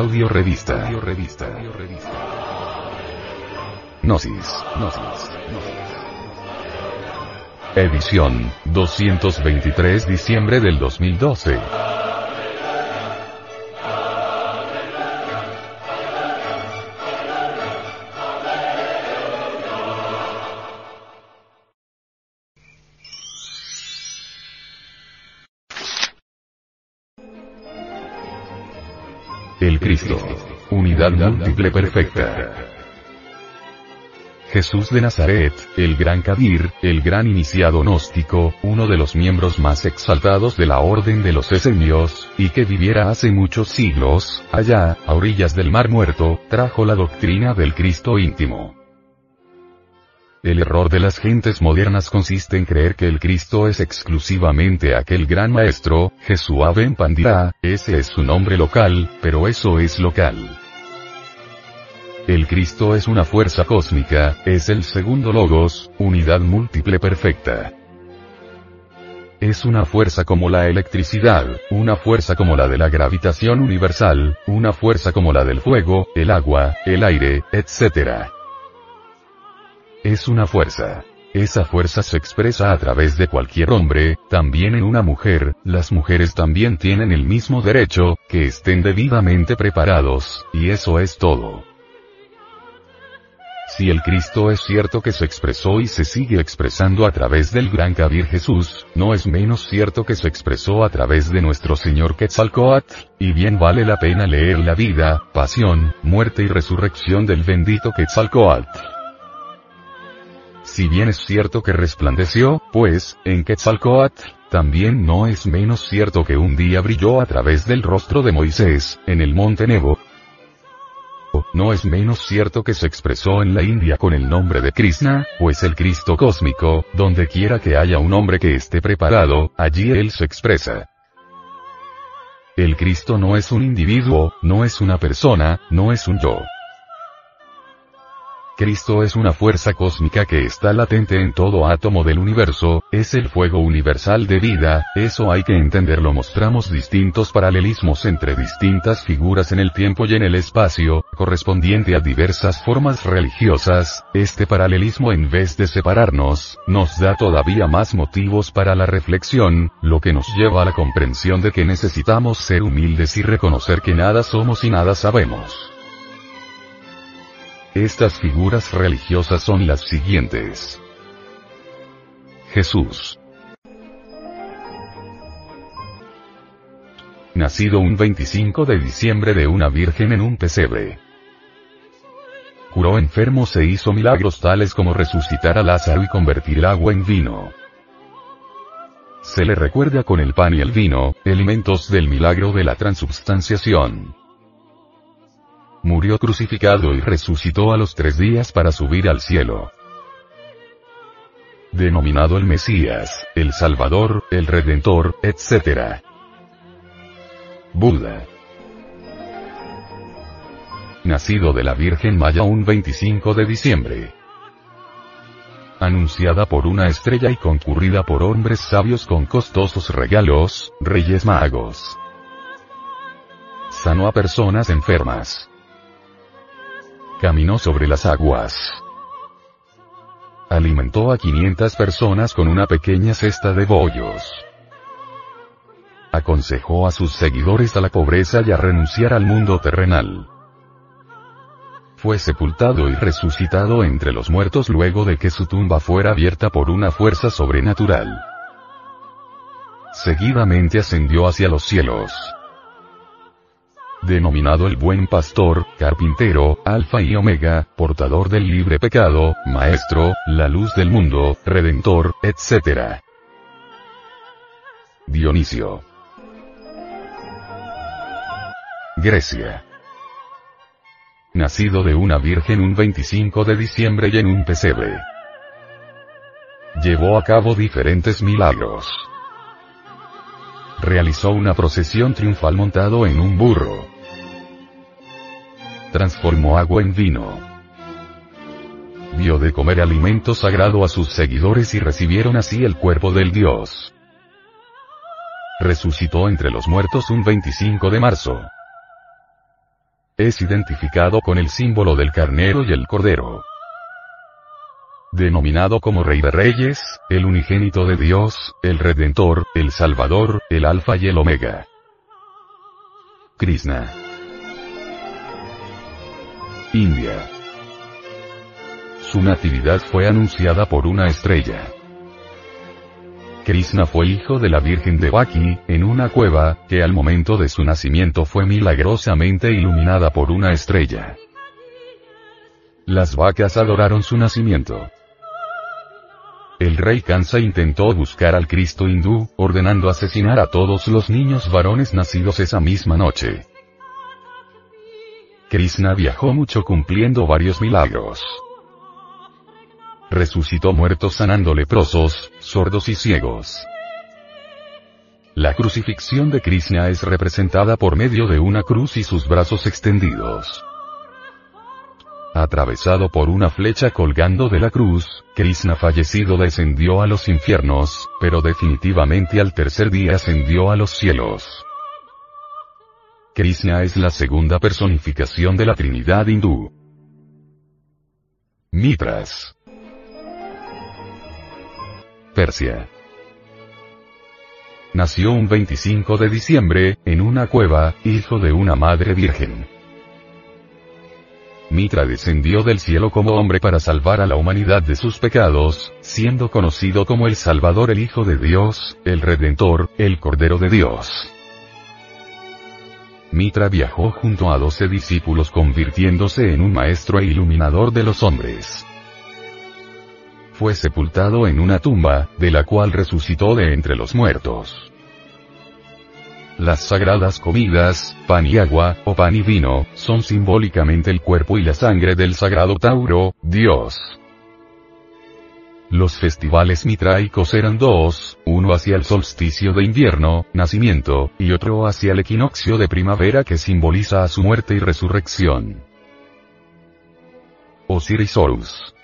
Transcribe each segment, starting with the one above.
Audio revista. Audio revista. Gnosis. Gnosis. Edición, 223 diciembre del 2012. Unidad múltiple perfecta. Jesús de Nazaret, el gran Kabir, el gran iniciado gnóstico, uno de los miembros más exaltados de la orden de los esenios, y que viviera hace muchos siglos, allá, a orillas del Mar Muerto, trajo la doctrina del Cristo íntimo. El error de las gentes modernas consiste en creer que el Cristo es exclusivamente aquel gran maestro, Jesús Ben ese es su nombre local, pero eso es local. El Cristo es una fuerza cósmica, es el segundo logos, unidad múltiple perfecta. Es una fuerza como la electricidad, una fuerza como la de la gravitación universal, una fuerza como la del fuego, el agua, el aire, etc. Es una fuerza. Esa fuerza se expresa a través de cualquier hombre, también en una mujer, las mujeres también tienen el mismo derecho, que estén debidamente preparados, y eso es todo. Si el Cristo es cierto que se expresó y se sigue expresando a través del gran Kabir Jesús, no es menos cierto que se expresó a través de nuestro Señor Quetzalcoatl, y bien vale la pena leer la vida, pasión, muerte y resurrección del bendito Quetzalcoatl. Si bien es cierto que resplandeció, pues, en Quetzalcoatl, también no es menos cierto que un día brilló a través del rostro de Moisés, en el monte Nebo. No es menos cierto que se expresó en la India con el nombre de Krishna, pues el Cristo cósmico, donde quiera que haya un hombre que esté preparado, allí él se expresa. El Cristo no es un individuo, no es una persona, no es un yo. Cristo es una fuerza cósmica que está latente en todo átomo del universo, es el fuego universal de vida, eso hay que entenderlo. Mostramos distintos paralelismos entre distintas figuras en el tiempo y en el espacio, correspondiente a diversas formas religiosas, este paralelismo en vez de separarnos, nos da todavía más motivos para la reflexión, lo que nos lleva a la comprensión de que necesitamos ser humildes y reconocer que nada somos y nada sabemos. Estas figuras religiosas son las siguientes. Jesús. Nacido un 25 de diciembre de una virgen en un pesebre. Curó enfermos e hizo milagros tales como resucitar a Lázaro y convertir agua en vino. Se le recuerda con el pan y el vino, elementos del milagro de la transubstanciación murió crucificado y resucitó a los tres días para subir al cielo. Denominado el Mesías, el Salvador, el Redentor, etc. Buda. Nacido de la Virgen Maya un 25 de diciembre. Anunciada por una estrella y concurrida por hombres sabios con costosos regalos, reyes magos. Sanó a personas enfermas caminó sobre las aguas. Alimentó a 500 personas con una pequeña cesta de bollos. Aconsejó a sus seguidores a la pobreza y a renunciar al mundo terrenal. Fue sepultado y resucitado entre los muertos luego de que su tumba fuera abierta por una fuerza sobrenatural. Seguidamente ascendió hacia los cielos denominado el buen pastor, carpintero, alfa y omega, portador del libre pecado, maestro, la luz del mundo, redentor, etc. Dionisio. Grecia. Nacido de una virgen un 25 de diciembre y en un pesebre. Llevó a cabo diferentes milagros realizó una procesión triunfal montado en un burro. Transformó agua en vino. Dio de comer alimento sagrado a sus seguidores y recibieron así el cuerpo del Dios. Resucitó entre los muertos un 25 de marzo. es identificado con el símbolo del carnero y el cordero. Denominado como Rey de Reyes, el unigénito de Dios, el Redentor, el Salvador, el Alfa y el Omega. Krishna. India. Su natividad fue anunciada por una estrella. Krishna fue hijo de la Virgen de Baki, en una cueva, que al momento de su nacimiento fue milagrosamente iluminada por una estrella. Las vacas adoraron su nacimiento. El rey Kansa intentó buscar al Cristo hindú, ordenando asesinar a todos los niños varones nacidos esa misma noche. Krishna viajó mucho cumpliendo varios milagros resucitó muertos sanando leprosos, sordos y ciegos. La crucifixión de Krishna es representada por medio de una cruz y sus brazos extendidos. Atravesado por una flecha colgando de la cruz, Krishna fallecido descendió a los infiernos, pero definitivamente al tercer día ascendió a los cielos. Krishna es la segunda personificación de la Trinidad hindú. Mitras. Persia. Nació un 25 de diciembre, en una cueva, hijo de una madre virgen. Mitra descendió del cielo como hombre para salvar a la humanidad de sus pecados, siendo conocido como el Salvador el Hijo de Dios, el Redentor, el Cordero de Dios. Mitra viajó junto a doce discípulos convirtiéndose en un maestro e iluminador de los hombres fue sepultado en una tumba, de la cual resucitó de entre los muertos. Las sagradas comidas, pan y agua, o pan y vino, son simbólicamente el cuerpo y la sangre del sagrado Tauro, Dios. Los festivales mitraicos eran dos, uno hacia el solsticio de invierno, nacimiento, y otro hacia el equinoccio de primavera que simboliza a su muerte y resurrección. Osiris Horus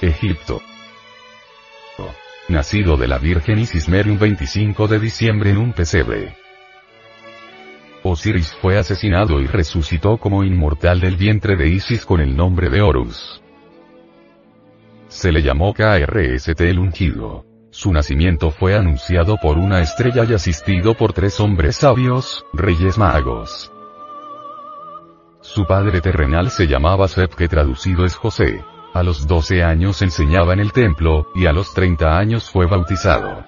Egipto. Nacido de la Virgen Isis un 25 de diciembre en un pesebre. Osiris fue asesinado y resucitó como inmortal del vientre de Isis con el nombre de Horus. Se le llamó KRST el ungido. Su nacimiento fue anunciado por una estrella y asistido por tres hombres sabios, reyes magos. Su padre terrenal se llamaba Sep que traducido es José. A los 12 años enseñaba en el templo, y a los 30 años fue bautizado.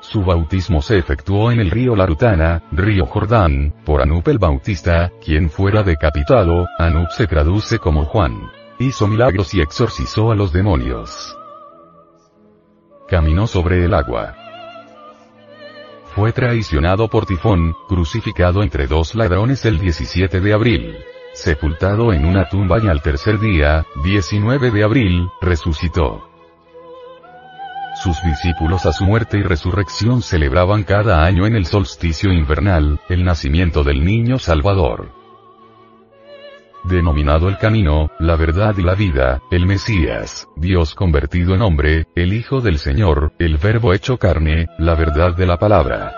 Su bautismo se efectuó en el río Larutana, río Jordán, por Anup el Bautista, quien fuera decapitado, Anup se traduce como Juan. Hizo milagros y exorcizó a los demonios. Caminó sobre el agua. Fue traicionado por Tifón, crucificado entre dos ladrones el 17 de abril sepultado en una tumba y al tercer día, 19 de abril, resucitó. Sus discípulos a su muerte y resurrección celebraban cada año en el solsticio invernal, el nacimiento del niño Salvador. Denominado el camino, la verdad y la vida, el Mesías, Dios convertido en hombre, el Hijo del Señor, el Verbo hecho carne, la verdad de la palabra.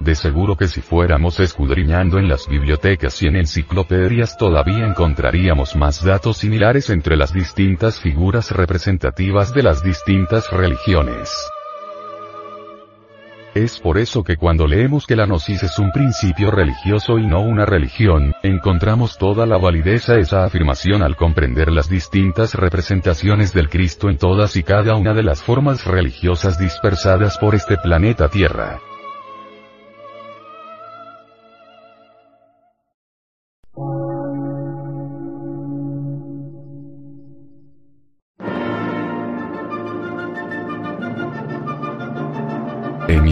De seguro que si fuéramos escudriñando en las bibliotecas y en enciclopedias todavía encontraríamos más datos similares entre las distintas figuras representativas de las distintas religiones. Es por eso que cuando leemos que la gnosis es un principio religioso y no una religión, encontramos toda la validez a esa afirmación al comprender las distintas representaciones del Cristo en todas y cada una de las formas religiosas dispersadas por este planeta Tierra.